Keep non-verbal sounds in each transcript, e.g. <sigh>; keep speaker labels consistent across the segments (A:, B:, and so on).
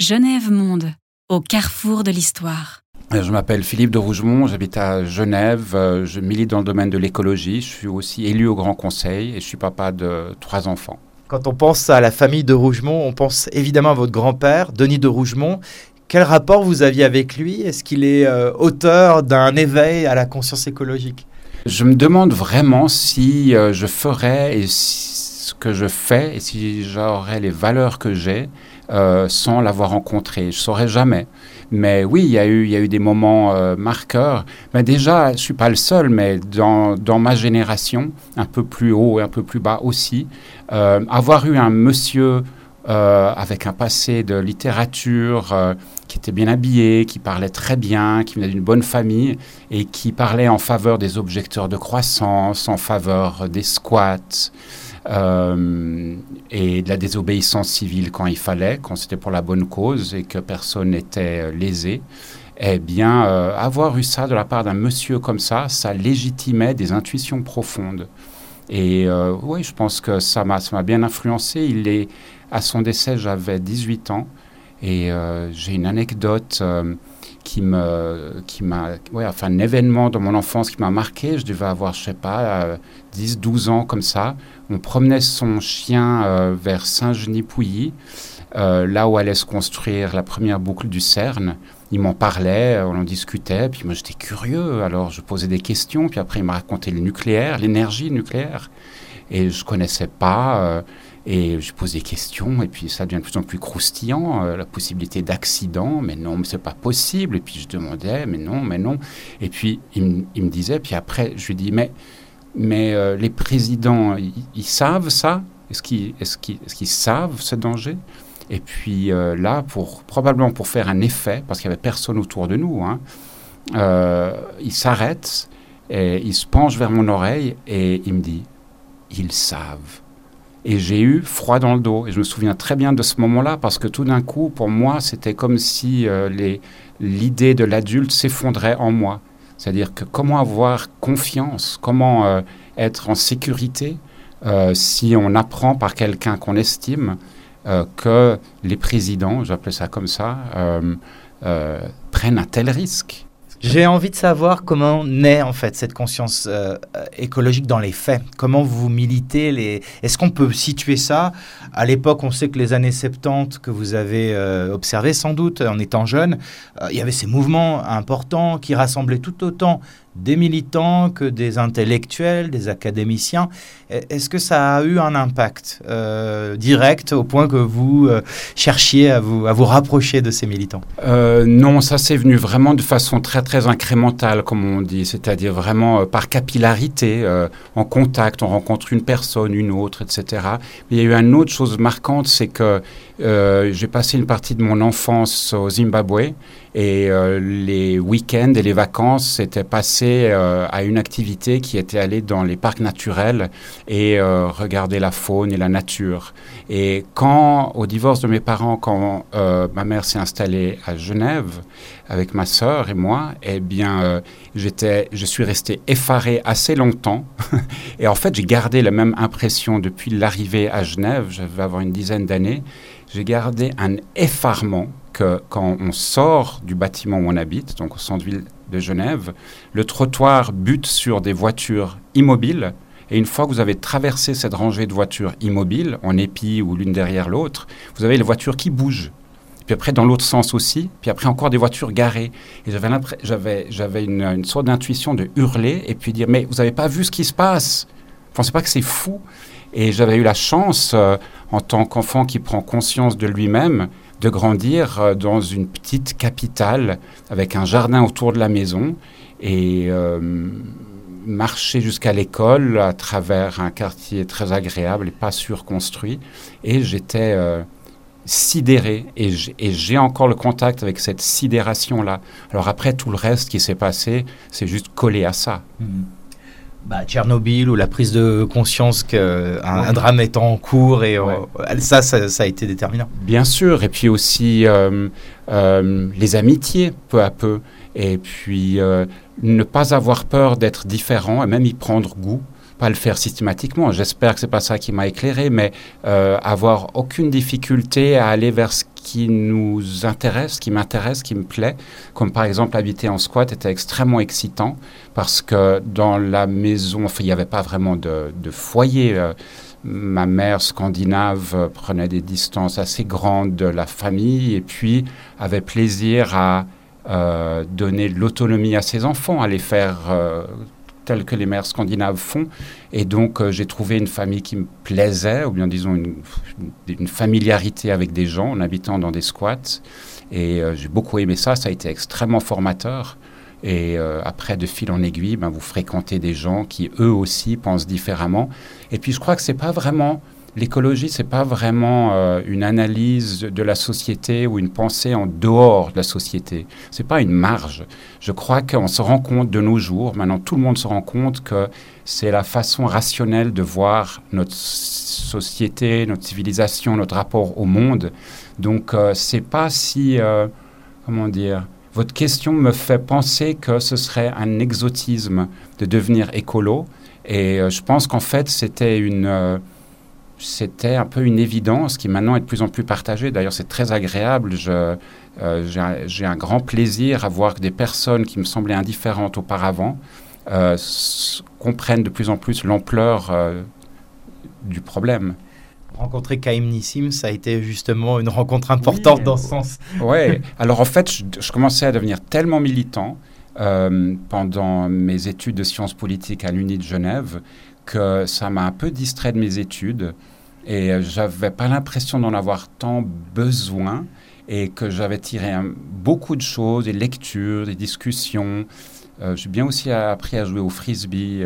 A: Genève Monde, au carrefour de l'histoire.
B: Je m'appelle Philippe de Rougemont, j'habite à Genève, euh, je milite dans le domaine de l'écologie, je suis aussi élu au Grand Conseil et je suis papa de trois enfants.
C: Quand on pense à la famille de Rougemont, on pense évidemment à votre grand-père, Denis de Rougemont. Quel rapport vous aviez avec lui? Est-ce qu'il est, euh, auteur d'un éveil à la conscience écologique?
B: Je me demande vraiment si euh, je ferais et ce que je fais et si j'aurais les valeurs que j'ai euh, sans l'avoir rencontré. Je saurais jamais. Mais oui, il y a eu, y a eu des moments euh, marqueurs. Mais déjà, je suis pas le seul, mais dans, dans, ma génération, un peu plus haut et un peu plus bas aussi, euh, avoir eu un monsieur avec un passé de littérature, qui était bien habillé, qui parlait très bien, qui venait d'une bonne famille et qui parlait en faveur des objecteurs de croissance, en faveur des squats. Euh, et de la désobéissance civile quand il fallait, quand c'était pour la bonne cause et que personne n'était euh, lésé. Eh bien, euh, avoir eu ça de la part d'un monsieur comme ça, ça légitimait des intuitions profondes. Et oui, je pense que ça m'a bien influencé. Il est, à son décès, j'avais 18 ans. Et j'ai une anecdote qui me, qui m'a, ouais, enfin un événement dans mon enfance qui m'a marqué. Je devais avoir, je sais pas, 10, euh, 12 ans comme ça. On promenait son chien euh, vers Saint-Genis-Pouilly, euh, là où allait se construire la première boucle du CERN. Il m'en parlait, on en discutait, puis moi j'étais curieux, alors je posais des questions, puis après il m'a raconté le nucléaire, l'énergie nucléaire, et je connaissais pas. Et je pose des questions, et puis ça devient de plus en plus croustillant, euh, la possibilité d'accident, mais non, mais c'est pas possible. Et puis je demandais, mais non, mais non. Et puis il, me disait, puis après je lui dis, mais, mais euh, les présidents, ils savent ça Est-ce qu'ils savent ce danger? Et puis euh, là, probablement pour faire un effet, parce qu'il n'y avait personne autour de nous, hein, il s'arrête, et il se penche vers mon oreille, et il me dit, ils savent. Et j'ai eu froid dans le dos. Et je me souviens très bien de ce moment-là parce que tout d'un coup, pour moi, c'était comme si euh, l'idée de l'adulte s'effondrait en moi. C'est-à-dire que comment avoir confiance, comment euh, être en sécurité euh, si on apprend par quelqu'un qu'on estime que les présidents, j'appelle ça comme ça, prennent un tel risque?
C: J'ai envie de savoir comment naît en fait cette conscience euh, écologique dans les faits. Comment vous militez les... Est-ce qu'on peut situer ça? À l'époque, on sait que les années 70 que vous avez euh, observé sans doute en étant jeune, euh, il y avait ces mouvements importants qui rassemblaient tout autant des militants que des intellectuels, des académiciens. Est-ce que ça a eu un impact euh, direct au point que vous euh, cherchiez à vous, à vous rapprocher de ces militants?
B: Euh, Non, ça c'est venu vraiment de façon très très incrémentale, comme on dit, c'est-à-dire vraiment par capillarité, en contact, on rencontre une personne, une autre, etc. Mais il y a eu une autre chose marquante, c'est que j'ai passé une partie de mon enfance au Zimbabwe et les week-ends et les vacances s'étaient passés à une activité qui était aller dans les parcs naturels et euh, regarder la faune et la nature. Et quand, au divorce de mes parents, quand euh, ma mère s'est installée à Genève avec ma sœur et moi, eh bien, euh, j'étais, je suis resté effaré assez longtemps. <laughs> et en fait, j'ai gardé la même impression depuis l'arrivée à Genève. Je vais une dizaine d'années. J'ai gardé un effarement que quand on sort du bâtiment où on habite, donc au centre-ville de Genève, le trottoir bute sur des voitures immobiles et une fois que vous avez traversé cette rangée de voitures immobiles, en épi ou l'une derrière l'autre, vous avez les voitures qui bougent. Puis après, dans l'autre sens aussi. Puis après, encore des voitures garées. Et j'avais, j'avais, une, sorte d'intuition de hurler et puis dire Mais vous n'avez pas vu ce qui se passe? Vous pensez pas que c'est fou? Et j'avais eu la chance, euh, en tant qu'enfant qui prend conscience de lui-même, de grandir euh, dans une petite capitale avec un jardin autour de la maison. Et. Euh, marcher jusqu'à l'école à travers un quartier très agréable et pas surconstruit. Et j'étais sidéré. Et j'ai encore le contact avec cette sidération-là. Alors après, tout le reste qui s'est passé, c'est juste collé à ça.
C: Mmh. Bah, Tchernobyl ou la prise de conscience qu'un un drame est en cours et euh, ça, ça, a été déterminant.
B: Bien sûr, et puis aussi euh, les amitiés peu à peu. Et puis, euh, ne pas avoir peur d'être différent et même y prendre goût. pas le faire systématiquement. J'espère que c'est pas ça qui m'a éclairé, mais euh, avoir aucune difficulté à aller vers ce qui nous intéresse, qui m'intéresse, qui me plaît, comme par exemple habiter en squat était extrêmement excitant parce que dans la maison, enfin, il n'y avait pas vraiment de, foyer. Euh, ma mère scandinave euh, prenait des distances assez grandes de la famille et puis avait plaisir à euh, donner de l'autonomie à ses enfants, à les faire euh, que les mères scandinaves font. Et donc j'ai trouvé une famille qui me plaisait, ou bien disons une, familiarité avec des gens en habitant dans des squats. Et j'ai beaucoup aimé ça, ça a été extrêmement formateur. Et euh, après, de fil en aiguille, ben, vous fréquentez des gens qui, eux aussi, pensent différemment. Et puis, je crois que c'est pas vraiment... L'écologie, c'est pas vraiment euh, une analyse de la société ou une pensée en dehors de la société. C'est pas une marge. Je crois qu'on se rend compte de nos jours, maintenant tout le monde se rend compte que c'est la façon rationnelle de voir notre société, notre civilisation, notre rapport au monde. Donc, euh, c'est pas si, comment dire, votre question me fait penser que ce serait un exotisme de devenir écolo. Et euh, je pense qu'en fait, c'était une... Euh, c'était un peu une évidence qui maintenant est de plus en plus partagée. D'ailleurs, c'est très agréable. Je, euh, j'ai, un grand plaisir à voir que des personnes qui me semblaient indifférentes auparavant comprennent de plus en plus l'ampleur du problème
C: rencontrer Kaim Nissim, ça a été justement une rencontre importante dans ce sens.
B: Oui, <laughs> alors en fait, je, commençais à devenir tellement militant euh, pendant mes études de sciences politiques à l'Uni de Genève que ça m'a un peu distrait de mes études et euh, j'avais pas l'impression d'en avoir tant besoin et que j'avais tiré beaucoup de choses, des lectures, des discussions. Euh, j'ai bien aussi appris à jouer au frisbee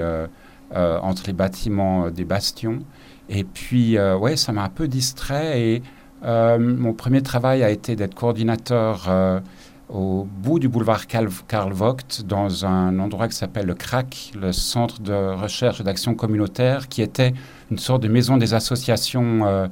B: entre les bâtiments des bastions. Et puis, euh, ouais, ça m'a un peu distrait. Et euh, mon premier travail a été d'être coordinateur euh, au bout du boulevard Karl Vogt, dans un endroit qui s'appelle le CRAC, le Centre de recherche et d'action communautaire, qui était une sorte de maison des associations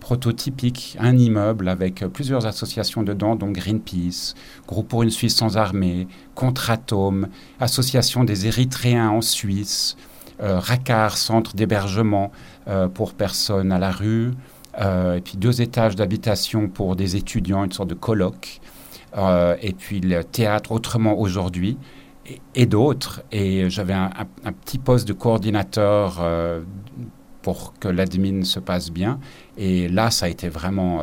B: prototypique, un immeuble avec plusieurs associations dedans, dont Greenpeace, Groupe pour une Suisse sans armée, Contratome, Association des Érythréens en Suisse, euh, RACAR, centre d'hébergement euh, pour personnes à la rue, euh, et puis deux étages d'habitation pour des étudiants, une sorte de colloque, et puis le théâtre autrement aujourd'hui, et, d'autres. Et j'avais un, petit poste de coordinateur pour que l'admin se passe bien. Et là, ça a été vraiment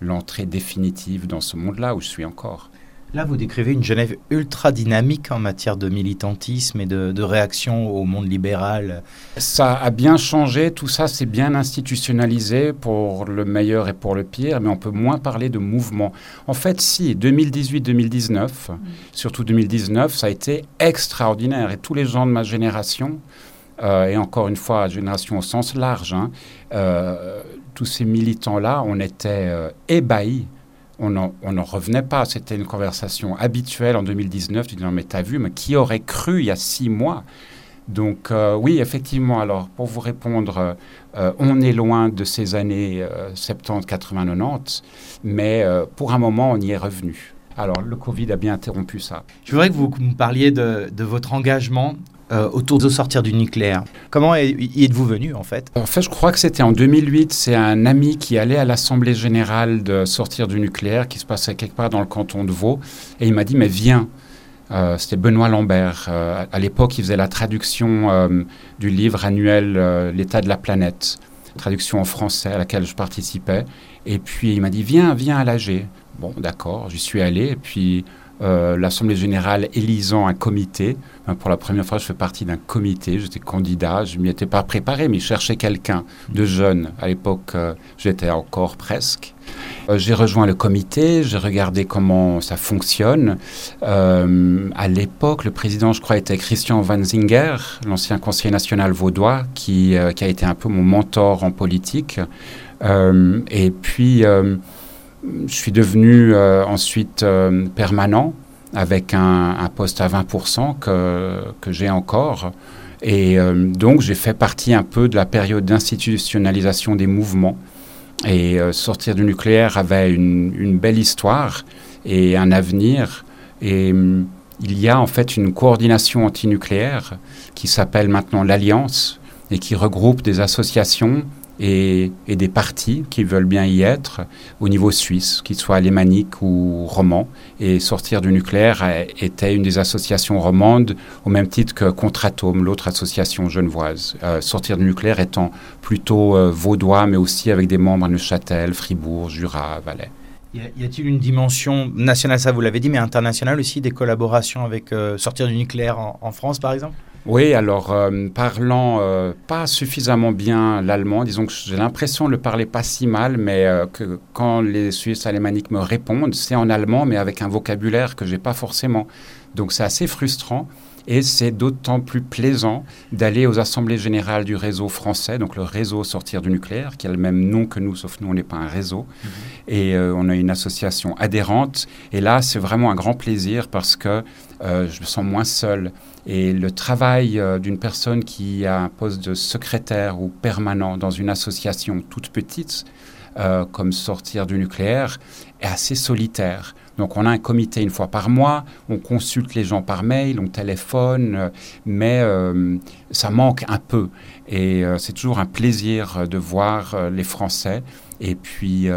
B: l'entrée définitive dans ce monde-là où je suis encore.
C: Là, vous décrivez une Genève ultra dynamique en matière de militantisme et de, réaction au monde libéral.
B: Ça a bien changé, tout ça s'est bien institutionnalisé pour le meilleur et pour le pire, mais on peut moins parler de mouvement. En fait, si, 2018-2019, mm. surtout 2019, ça a été extraordinaire et tous les gens de ma génération, euh, et encore une fois, génération au sens large, hein, euh, tous ces militants-là, on était euh, ébahis on n'en revenait pas. C'était une conversation habituelle en 2019. Tu dis, non, mais t'as vu, mais qui aurait cru il y a six mois? Donc euh, oui, effectivement, alors pour vous répondre, euh, on est loin de ces années 70, 80, 90, mais euh, pour un moment, on y est revenu. Alors le Covid a bien interrompu ça.
C: Je voudrais que vous me parliez de votre engagement euh, autour de sortir du nucléaire. Comment y êtes-vous venu en fait?
B: En fait, je crois que c'était en 2008. C'est un ami qui allait à l'Assemblée générale de sortir du nucléaire, qui se passait quelque part dans le canton de Vaud, et il m'a dit mais viens. Euh, c'était Benoît Lambert. Euh, à l'époque, il faisait la traduction du livre annuel L'état de la planète, traduction en français à laquelle je participais. Et puis il m'a dit viens, viens à l'AG. Bon, d'accord, j'y suis allé. Et puis euh, l'Assemblée générale élisant un comité. Pour la première fois, je fais partie d'un comité. J'étais candidat, je m'y étais pas préparé, mais je cherchais quelqu'un de jeune. À l'époque, euh, j'étais encore presque. Euh, j'ai rejoint le comité, j'ai regardé comment ça fonctionne. à l'époque, le président, je crois, était Christian Wanzinger, l'ancien conseiller national vaudois, qui, qui, a été un peu mon mentor en politique. et puis je suis devenu euh, ensuite euh, permanent avec un, poste à 20% que, j'ai encore. Et euh, donc j'ai fait partie un peu de la période d'institutionnalisation des mouvements. Et sortir du nucléaire avait une, une, belle histoire et un avenir. Et il y a en fait une coordination antinucléaire qui s'appelle maintenant l'Alliance et qui regroupe des associations et, des partis qui veulent bien y être au niveau suisse, qu'ils soient alémaniques ou romans. Et Sortir du nucléaire était une des associations romandes, au même titre que Contratome, l'autre association genevoise. Euh, Sortir du nucléaire étant plutôt euh, vaudois, mais aussi avec des membres à Neuchâtel, Fribourg, Jura, Valais.
C: Y a-t-il une dimension nationale, ça vous l'avez dit, mais internationale aussi, des collaborations avec euh, Sortir du nucléaire en France, par exemple?
B: Oui, alors euh, parlant euh, pas suffisamment bien l'allemand, disons que j'ai l'impression de le parler pas si mal, mais euh, que quand les Suisses alémaniques me répondent, c'est en allemand, mais avec un vocabulaire que j'ai pas forcément. Donc c'est assez frustrant. Et c'est d'autant plus plaisant d'aller aux assemblées générales du réseau français, donc le réseau Sortir du nucléaire, qui a le même nom que nous, sauf nous, on n'est pas un réseau. Mhm. Et on a une association adhérente. Et là, c'est vraiment un grand plaisir parce que je me sens moins seul. Et le travail euh, d'une personne qui a un poste de secrétaire ou permanent dans une association toute petite, euh, comme sortir du nucléaire, est assez solitaire. Donc on a un comité une fois par mois, on consulte les gens par mail, on téléphone, euh, mais ça manque un peu. Et c'est toujours un plaisir de voir les Français. Et puis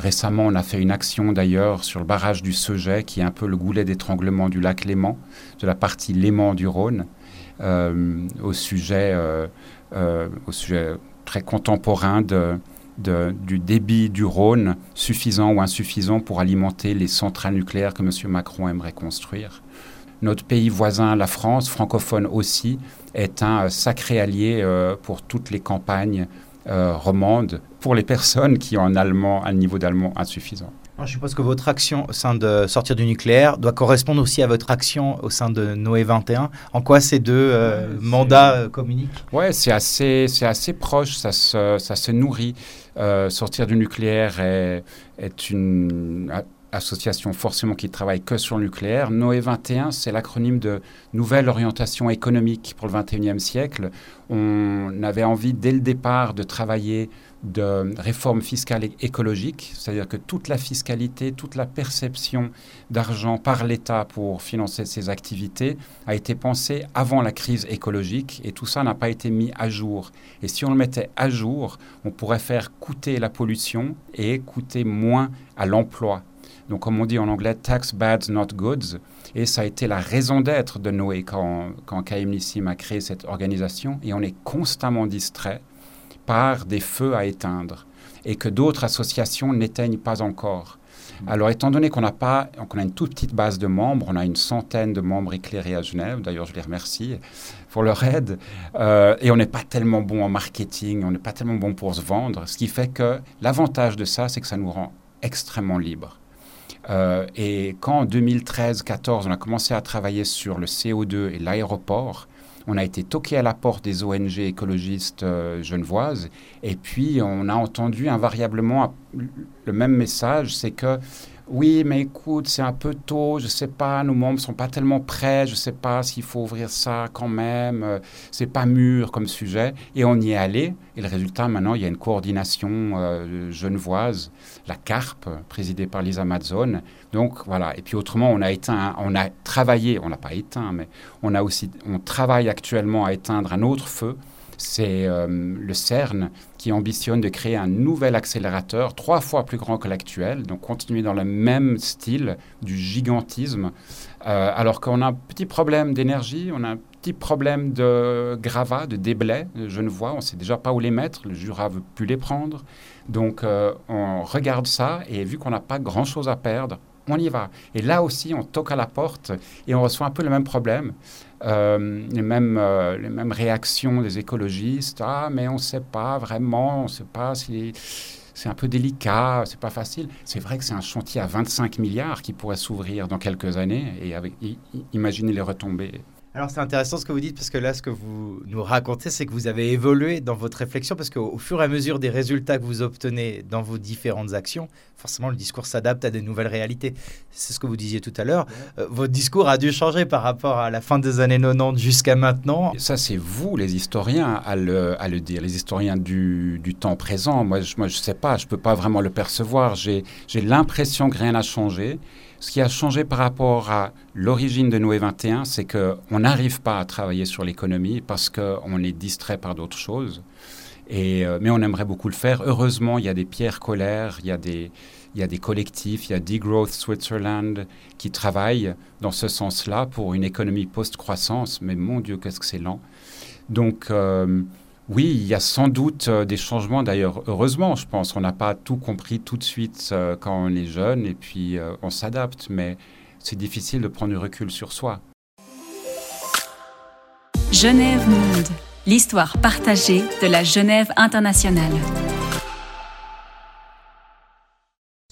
B: Récemment, on a fait une action d'ailleurs sur le barrage du Seget, qui est un peu le goulet d'étranglement du lac Léman, de la partie Léman du Rhône, euh, au, sujet, euh, euh, au sujet très contemporain de, du débit du Rhône, suffisant ou insuffisant pour alimenter les centrales nucléaires que M. Macron aimerait construire. Notre pays voisin, la France, francophone aussi, est un sacré allié pour toutes les campagnes euh, romande pour les personnes qui ont un, allemand, un niveau d'allemand insuffisant.
C: Je suppose que votre action au sein de Sortir du nucléaire doit correspondre aussi à votre action au sein de Noé 21. En quoi ces deux euh, mandats euh, communiquent?
B: Oui, c'est assez, assez proche, ça se, ça se nourrit. Sortir du nucléaire est, est une association forcément qui travaille que sur le nucléaire. Noé 21, c'est l'acronyme de Nouvelle orientation économique pour le 21e siècle. On avait envie dès le départ de travailler de réforme fiscale et écologique, c'est-à-dire que toute la fiscalité, toute la perception d'argent par l'État pour financer ses activités a été pensée avant la crise écologique et tout ça n'a pas été mis à jour. Et si on le mettait à jour, on pourrait faire coûter la pollution et coûter moins à l'emploi donc, comme on dit en anglais, tax bad, not goods. Et ça a été la raison d'être de Noé quand, quand Kaim Nissim a créé cette organisation. Et on est constamment distrait par des feux à éteindre et que d'autres associations n'éteignent pas encore. Alors, étant donné qu'on n'a pas, qu'on a une toute petite base de membres, on a une centaine de membres éclairés à Genève, d'ailleurs je les remercie pour leur aide, euh, et on n'est pas tellement bon en marketing, on n'est pas tellement bon pour se vendre, ce qui fait que l'avantage de ça, c'est que ça nous rend extrêmement libres. Euh, et quand en 2013-14, on a commencé à travailler sur le CO2 et l'aéroport, on a été toqué à la porte des ONG écologistes euh, genevoises et puis on a entendu invariablement le même message, c'est que oui, mais écoute, c'est un peu tôt, je sais pas, nos membres sont pas tellement prêts, je sais pas s'il faut ouvrir ça quand même, euh, c'est pas mûr comme sujet. Et on y est allé, et le résultat, maintenant, il y a une coordination euh, genevoise, la CARP, présidée par Lisa Mazzone. Donc voilà, et puis autrement, on a éteint, on a travaillé, on n'a pas éteint, mais on a aussi, on travaille actuellement à éteindre un autre feu c'est euh, le CERN qui ambitionne de créer un nouvel accélérateur trois fois plus grand que l'actuel, donc continuer dans le même style du gigantisme, euh, alors qu'on a un petit problème d'énergie, on a un petit problème de gravat, de déblais, je ne vois, on ne sait déjà pas où les mettre, le Jura veut plus les prendre, donc euh, on regarde ça et vu qu'on n'a pas grand-chose à perdre, on y va. Et là aussi, on toque à la porte et on reçoit un peu le même problème. Euh, les, mêmes, euh, les mêmes réactions des écologistes. Ah, mais on ne sait pas vraiment, on ne sait pas si c'est un peu délicat, c'est pas facile. C'est vrai que c'est un chantier à 25 milliards qui pourrait s'ouvrir dans quelques années et imaginez les retombées.
C: Alors c'est intéressant ce que vous dites parce que là ce que vous nous racontez c'est que vous avez évolué dans votre réflexion parce qu'au fur et à mesure des résultats que vous obtenez dans vos différentes actions, forcément le discours s'adapte à des nouvelles réalités. C'est ce que vous disiez tout à l'heure. Euh, votre discours a dû changer par rapport à la fin des années 90 jusqu'à maintenant.
B: Ça c'est vous les historiens à le, à le, dire, les historiens du, du temps présent. Moi je ne moi, je sais pas, je ne peux pas vraiment le percevoir. J'ai l'impression que rien n'a changé. Ce qui a changé par rapport à l'origine de Noé 21, c'est qu'on n'arrive pas à travailler sur l'économie parce qu'on est distrait par d'autres choses. Et, euh, mais on aimerait beaucoup le faire. Heureusement, il y a des pierres colères, il y a des, il y a des collectifs, il y a Degrowth Switzerland qui travaillent dans ce sens-là pour une économie post-croissance. Mais mon Dieu, qu'est-ce que c'est lent. Donc, euh, oui, il y a sans doute euh, des changements. D'ailleurs, heureusement, je pense. On n'a pas tout compris tout de suite euh, quand on est jeune et puis on s'adapte. Mais c'est difficile de prendre du recul sur soi.
A: Genève Monde, l'histoire partagée de la Genève internationale.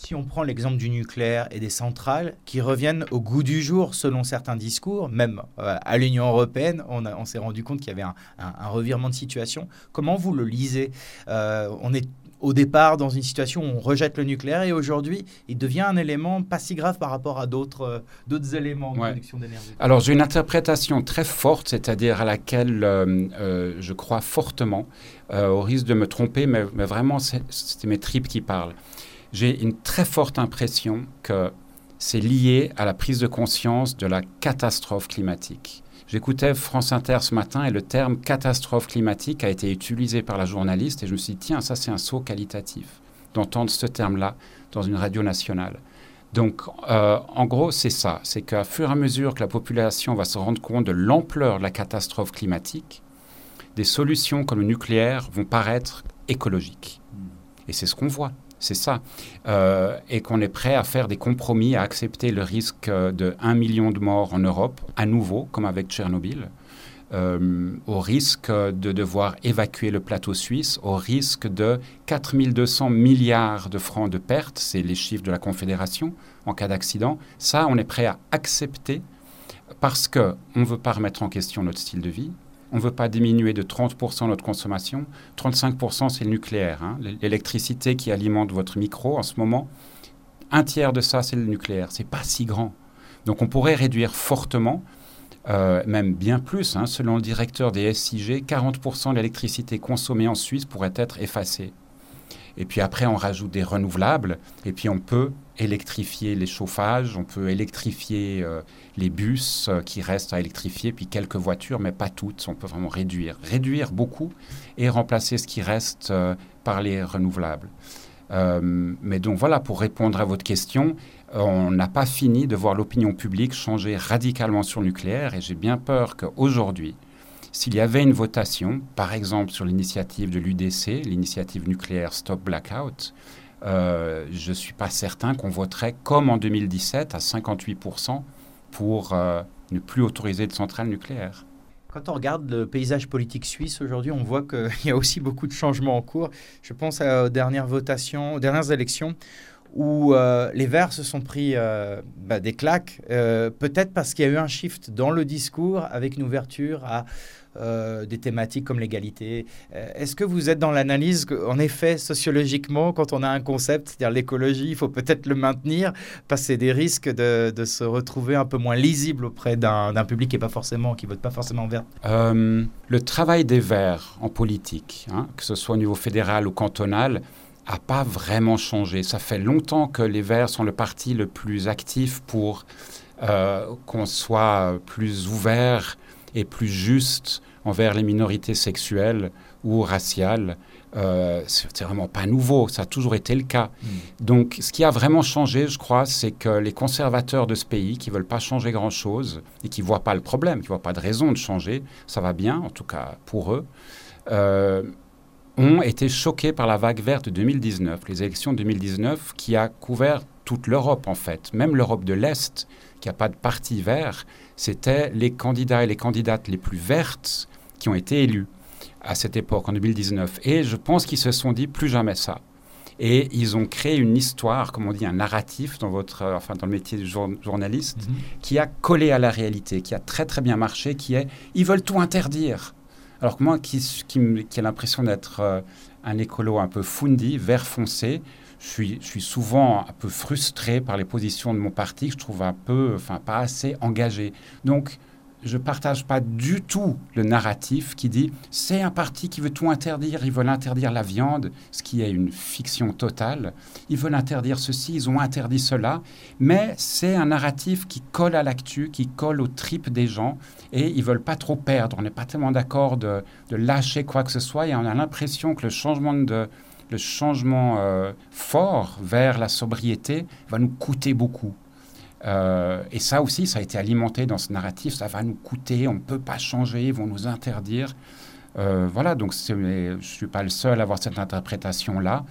C: Si on prend l'exemple du nucléaire et des centrales qui reviennent au goût du jour selon certains discours, même euh, à l'Union européenne, on, s'est rendu compte qu'il y avait un, revirement de situation. Comment vous le lisez? Euh, On est au départ dans une situation où on rejette le nucléaire et aujourd'hui, il devient un élément pas si grave par rapport à d'autres euh, d'autres éléments de production d'énergie.
B: Alors j'ai une interprétation très forte, c'est-à-dire à laquelle je crois fortement, au risque de me tromper, mais, mais vraiment c'est mes tripes qui parlent j'ai une très forte impression que c'est lié à la prise de conscience de la catastrophe climatique. J'écoutais France Inter ce matin et le terme catastrophe climatique a été utilisé par la journaliste et je me suis dit, tiens, ça c'est un saut qualitatif d'entendre ce terme-là dans une radio nationale. Donc, euh, en gros, c'est ça. C'est qu'à fur et à mesure que la population va se rendre compte de l'ampleur de la catastrophe climatique, des solutions comme le nucléaire vont paraître écologiques. Et c'est ce qu'on voit. C'est ça. Euh, et qu'on est prêt à faire des compromis, à accepter le risque de 1 million de morts en Europe, à nouveau, comme avec Tchernobyl, euh, au risque de devoir évacuer le plateau suisse, au risque de 4200 milliards de francs de pertes, c'est les chiffres de la Confédération, en cas d'accident. Ça, on est prêt à accepter parce qu'on ne veut pas remettre en question notre style de vie, on ne veut pas diminuer de 30% notre consommation. 35% c'est le nucléaire. Hein. L'électricité qui alimente votre micro en ce moment, un tiers de ça c'est le nucléaire. C'est pas si grand. Donc on pourrait réduire fortement, euh, même bien plus, hein. selon le directeur des SIG, 40% de l'électricité consommée en Suisse pourrait être effacée. Et puis après, on rajoute des renouvelables. Et puis on peut électrifier les chauffages, on peut électrifier euh, les bus euh, qui restent à électrifier, puis quelques voitures, mais pas toutes. On peut vraiment réduire. Réduire beaucoup et remplacer ce qui reste euh, par les renouvelables. mais donc voilà, pour répondre à votre question, on n'a pas fini de voir l'opinion publique changer radicalement sur le nucléaire. Et j'ai bien peur qu'aujourd'hui, s'il y avait une votation, par exemple sur l'initiative de l'UDC, l'initiative nucléaire Stop Blackout, euh, je ne suis pas certain qu'on voterait comme en 2017 à 58% pour euh, ne plus autoriser de centrales nucléaires.
C: Quand on regarde le paysage politique suisse aujourd'hui, on voit qu'il y a aussi beaucoup de changements en cours. Je pense aux dernières votations, aux dernières élections où euh, les Verts se sont pris bah, des claques, peut-être parce qu'il y a eu un shift dans le discours avec une ouverture à euh, des thématiques comme l'égalité. Euh, est-ce que vous êtes dans l'analyse qu'en effet, sociologiquement, quand on a un concept, c'est-à-dire l'écologie, il faut peut-être le maintenir, c'est des risques de, se retrouver un peu moins lisible auprès d'un public qui ne pas forcément, qui vote pas forcément vert?
B: Euh, Le travail des Verts en politique, hein, que ce soit au niveau fédéral ou cantonal, n'a pas vraiment changé. Ça fait longtemps que les Verts sont le parti le plus actif pour qu'on soit plus ouvert et plus juste envers les minorités sexuelles ou raciales. Euh, c'est vraiment pas nouveau, ça a toujours été le cas. Hmm. Donc, ce qui a vraiment changé, je crois, c'est que les conservateurs de ce pays, qui veulent pas changer grand-chose et qui voient pas le problème, qui voient pas de raison de changer, ça va bien, en tout cas pour eux, euh, ont été choqués par la vague verte de 2019, les élections de 2019, qui a couvert toute l'Europe en fait, même l'Europe de l'Est, qui n'a pas de parti vert, c'était les candidats et les candidates les plus vertes qui ont été élus à cette époque, en 2019. Et je pense qu'ils se sont dit plus jamais ça. Et ils ont créé une histoire, comme on dit, un narratif dans, votre, euh, enfin, dans le métier du journaliste, mhm. qui a collé à la réalité, qui a très très bien marché, qui est ils veulent tout interdire. Alors que moi, qui, ai l'impression d'être euh, un écolo un peu fundi, vert foncé, je suis, je suis, souvent un peu frustré par les positions de mon parti que je trouve un peu, enfin pas assez engagé. Donc, je ne partage pas du tout le narratif qui dit c'est un parti qui veut tout interdire, ils veulent interdire la viande, ce qui est une fiction totale. Ils veulent interdire ceci, ils ont interdit cela, mais c'est un narratif qui colle à l'actu, qui colle aux tripes des gens et ils veulent pas trop perdre. On n'est pas tellement d'accord de, lâcher quoi que ce soit et on a l'impression que le changement de le changement euh, fort vers la sobriété va nous coûter beaucoup. Euh, et ça aussi, ça a été alimenté dans ce narratif, ça va nous coûter, on ne peut pas changer, ils vont nous interdire. Euh, voilà, donc je ne suis pas le seul à avoir cette interprétation-là.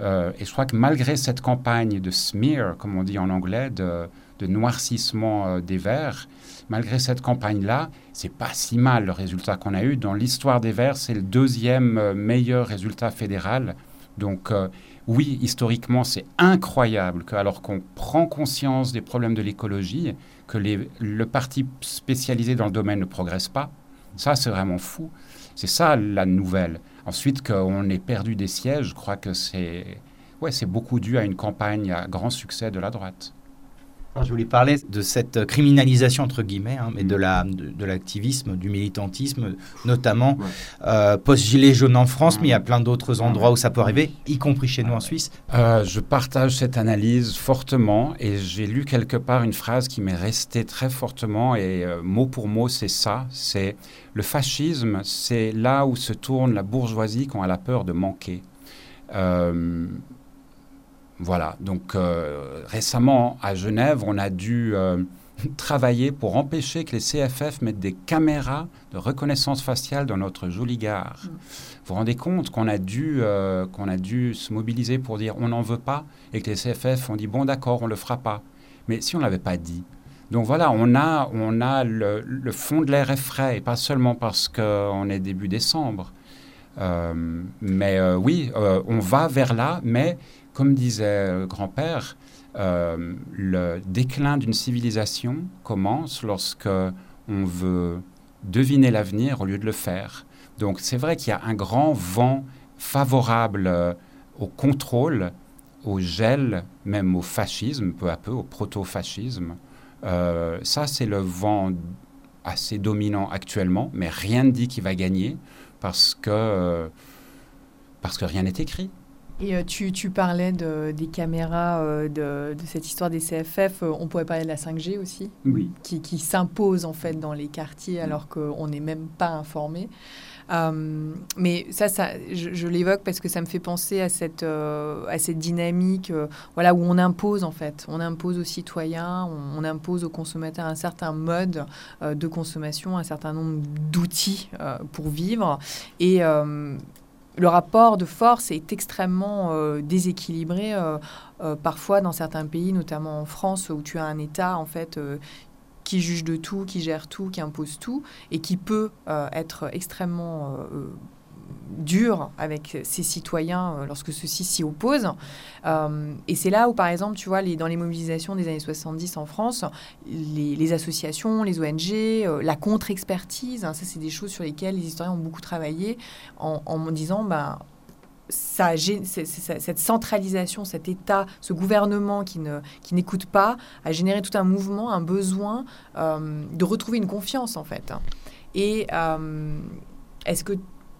B: Euh, et je crois que malgré cette campagne de smear, comme on dit en anglais, de, de noircissement des Verts, malgré cette campagne-là, c'est pas si mal le résultat qu'on a eu. Dans l'histoire des Verts, c'est le deuxième meilleur résultat fédéral. Donc oui, historiquement, c'est incroyable que, alors qu'on prend conscience des problèmes de l'écologie, que le parti spécialisé dans le domaine ne progresse pas. Ça, c'est vraiment fou. C'est ça la nouvelle. Ensuite, qu'on ait perdu des sièges, je crois que c'est ouais, c'est beaucoup dû à une campagne à grand succès de la droite
C: je voulais parler de cette criminalisation, entre guillemets, hein, mais de, la, de, l'activisme, du militantisme, notamment euh, post-gilet jaune en France, mais il y a plein d'autres endroits où ça peut arriver, y compris chez nous en Suisse.
B: Euh, je partage cette analyse fortement et j'ai lu quelque part une phrase qui m'est restée très fortement et euh, mot pour mot, c'est ça, c'est le fascisme, c'est là où se tourne la bourgeoisie quand elle a peur de manquer. Voilà, donc euh, récemment à Genève, on a dû euh, <laughs> travailler pour empêcher que les CFF mettent des caméras de reconnaissance faciale dans notre jolie gare. Mm. Vous vous rendez compte qu'on a, dû, euh, qu'on a dû se mobiliser pour dire on n'en veut pas et que les CFF ont dit bon d'accord, on ne le fera pas. Mais si on ne l'avait pas dit, donc voilà, on a, on a le, fond de l'air est frais, et pas seulement parce qu'on est début décembre. mais oui, on va vers là, mais comme disait le grand-père, euh, le déclin d'une civilisation commence lorsque on veut deviner l'avenir au lieu de le faire. Donc c'est vrai qu'il y a un grand vent favorable euh, au contrôle, au gel, même au fascisme, peu à peu, au proto-fascisme. Euh, ça, c'est le vent assez dominant actuellement, mais rien ne dit qu'il va gagner parce que, parce que rien n'est écrit.
D: Et euh, tu, tu, parlais de, des caméras, euh, de, de, cette histoire des CFF. Euh, on pourrait parler de la 5G aussi,
B: oui.
D: qui, qui s'impose en fait dans les quartiers alors qu'on n'est même pas informé. mais ça, ça je, l'évoque parce que ça me fait penser à cette, à cette dynamique voilà, où on impose en fait. On impose aux citoyens, on, impose aux consommateurs un certain mode de consommation, un certain nombre d'outils pour vivre. Et le rapport de force est extrêmement euh, déséquilibré euh, euh, parfois dans certains pays, notamment en France, où tu as un État en fait qui juge de tout, qui gère tout, qui impose tout, et qui peut être extrêmement dur avec ses citoyens euh, lorsque ceux-ci s'y opposent. Euh, et c'est là où, par exemple, tu vois, les, dans les mobilisations des années 70 en France, les, associations, les ONG, euh, la contre-expertise, hein, ça c'est des choses sur lesquelles les historiens ont beaucoup travaillé en, en disant, ben, ça, cette centralisation, cet État, ce gouvernement qui, ne, qui n'écoute pas, a généré tout un mouvement, un besoin de retrouver une confiance en fait. Et est-ce que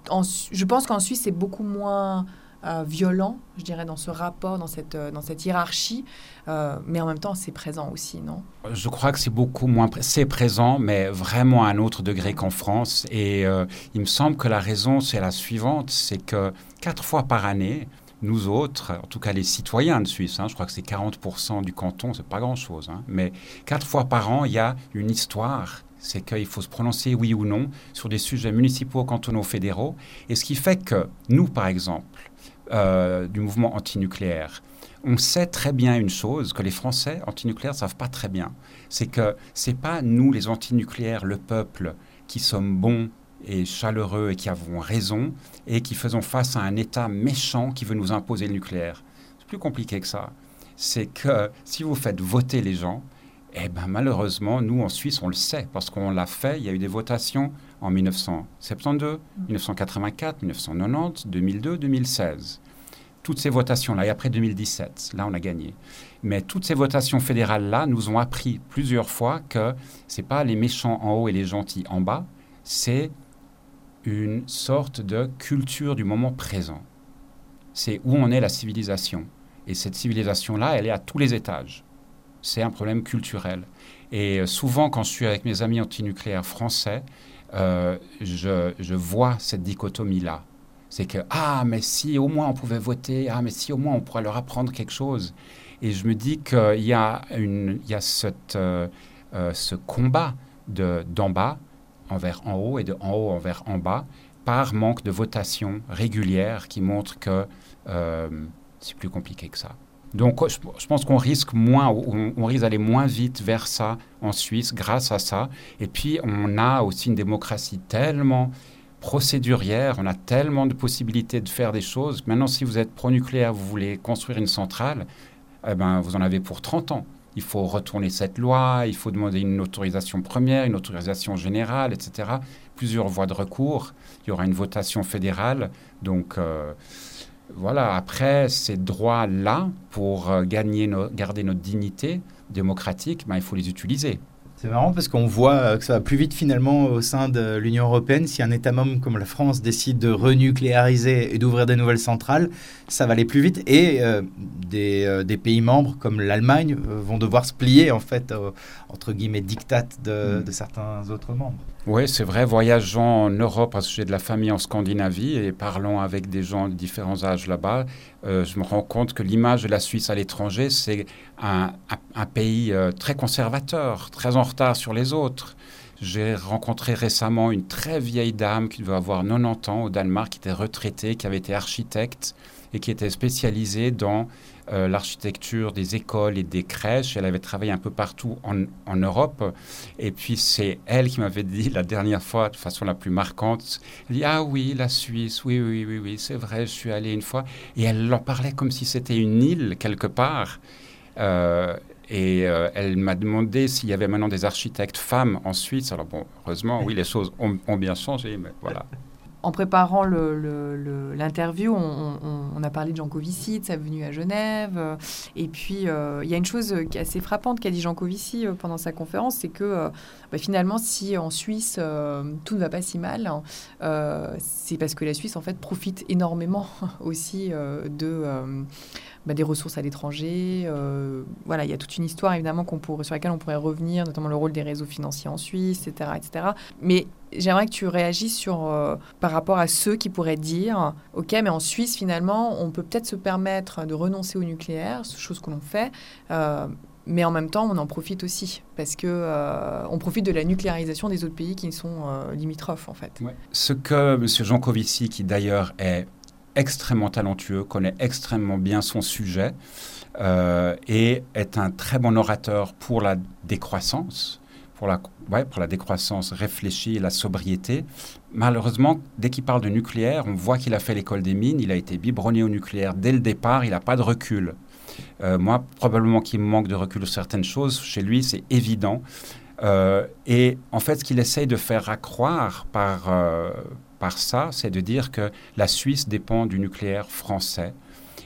D: je pense qu'en Suisse, c'est beaucoup moins euh, violent, je dirais, dans ce rapport, dans cette, euh, dans cette hiérarchie. Euh, mais en même temps, c'est présent aussi, non?
B: Je crois que c'est beaucoup moins... C'est présent, mais vraiment à un autre degré qu'en France. Et il me semble que la raison, c'est la suivante, c'est que quatre fois par année, nous autres, en tout cas les citoyens de Suisse, hein, je crois que c'est 40% du canton, c'est pas grand-chose, hein, mais quatre fois par an, il y a une histoire c'est qu'il faut se prononcer oui ou non sur des sujets municipaux, cantonaux, fédéraux. Et ce qui fait que nous, par exemple, euh, du mouvement antinucléaire, on sait très bien une chose que les Français antinucléaires ne savent pas très bien. C'est que ce n'est pas nous, les antinucléaires, le peuple, qui sommes bons et chaleureux et qui avons raison et qui faisons face à un État méchant qui veut nous imposer le nucléaire. C'est plus compliqué que ça. C'est que si vous faites voter les gens, eh bien, malheureusement, nous, en Suisse, on le sait, parce qu'on l'a fait. Il y a eu des votations en 1972, 1984, 1990, 2002, 2016. toutes ces votations-là, et après 2017, là on a gagné. Mais toutes ces votations fédérales-là nous ont appris plusieurs fois que ce n'est pas les méchants en haut et les gentils en bas, c'est une sorte de culture du moment présent. C'est où on est la civilisation. Et cette civilisation-là, elle est à tous les étages. C'est un problème culturel. Et euh, souvent, quand je suis avec mes amis antinucléaires français, euh, je, vois cette dichotomie-là. C'est que, ah, mais si au moins on pouvait voter, ah, mais si au moins on pourrait leur apprendre quelque chose. Et je me dis qu'il y a, une, il y a euh, ce combat d'en bas envers en haut et de en haut envers en bas par manque de votation régulière qui montre que c'est plus compliqué que ça. Donc je, pense qu'on risque moins, on, risque d'aller moins vite vers ça en Suisse grâce à ça. Et puis on a aussi une démocratie tellement procédurière, on a tellement de possibilités de faire des choses. Maintenant, si vous êtes pro-nucléaire, vous voulez construire une centrale, eh ben, vous en avez pour 30 ans. Il faut retourner cette loi, il faut demander une autorisation première, une autorisation générale, etc. Plusieurs voies de recours. Il y aura une votation fédérale. Donc, euh, voilà, après, ces droits-là, pour euh, gagner garder notre dignité démocratique, ben, il faut les utiliser.
C: C'est marrant parce qu'on voit euh, que ça va plus vite finalement au sein de l'Union européenne. Si un État membre comme la France décide de renucléariser et d'ouvrir des nouvelles centrales, ça va aller plus vite. Et euh, des, des, pays membres comme l'Allemagne vont devoir se plier en fait, entre guillemets, dictat de, mm. de certains autres membres.
B: Oui, c'est vrai. Voyageant en Europe, parce que j'ai de la famille en Scandinavie et parlant avec des gens de différents âges là-bas, euh, je me rends compte que l'image de la Suisse à l'étranger, c'est un, pays euh, très conservateur, très en retard sur les autres. J'ai rencontré récemment une très vieille dame qui devait avoir 90 ans au Danemark, qui était retraitée, qui avait été architecte et qui était spécialisée dans euh, l'architecture des écoles et des crèches. Elle avait travaillé un peu partout en, Europe. Et puis c'est elle qui m'avait dit la dernière fois, de façon la plus marquante, elle dit Ah oui, la Suisse, oui, oui, oui, oui, c'est vrai, je suis allée une fois. Et elle en parlait comme si c'était une île quelque part. Euh, et euh, elle m'a demandé s'il y avait maintenant des architectes femmes en Suisse. Alors bon, heureusement, oui, les choses ont, ont bien changé, mais voilà <laughs>
D: en préparant l'interview, on, a parlé de Jean Covici, de sa venue à Genève. et puis, euh, il y a une chose assez frappante qu'a dit Jean Covici euh, pendant sa conférence, c'est que euh, bah, finalement, si en Suisse, tout ne va pas si mal, c'est parce que la Suisse, en fait, profite énormément <laughs> aussi de bah, des ressources à l'étranger. Euh, voilà, il y a toute une histoire évidemment sur laquelle on pourrait revenir, notamment le rôle des réseaux financiers en Suisse, etc. etc. Mais j'aimerais que tu réagisses sur, euh, par rapport à ceux qui pourraient dire, OK, mais en Suisse, finalement, on peut peut-être se permettre de renoncer au nucléaire, chose que l'on fait. Euh, mais en même temps, on en profite aussi parce que on profite de la nucléarisation des autres pays qui sont limitrophes en fait.
B: Ce que M. Jean Covici, qui d'ailleurs est extrêmement talentueux, connaît extrêmement bien son sujet euh, et est un très bon orateur pour la décroissance, pour la, ouais, pour la décroissance réfléchie et la sobriété. Malheureusement, dès qu'il parle de nucléaire, on voit qu'il a fait l'école des mines, il a été biberonné au nucléaire dès le départ, il n'a pas de recul. Euh, moi, probablement qu'il manque de recul sur certaines choses. Chez lui, c'est évident. Euh, et en fait, ce qu'il essaye de faire accroire par, par ça, c'est de dire que la Suisse dépend du nucléaire français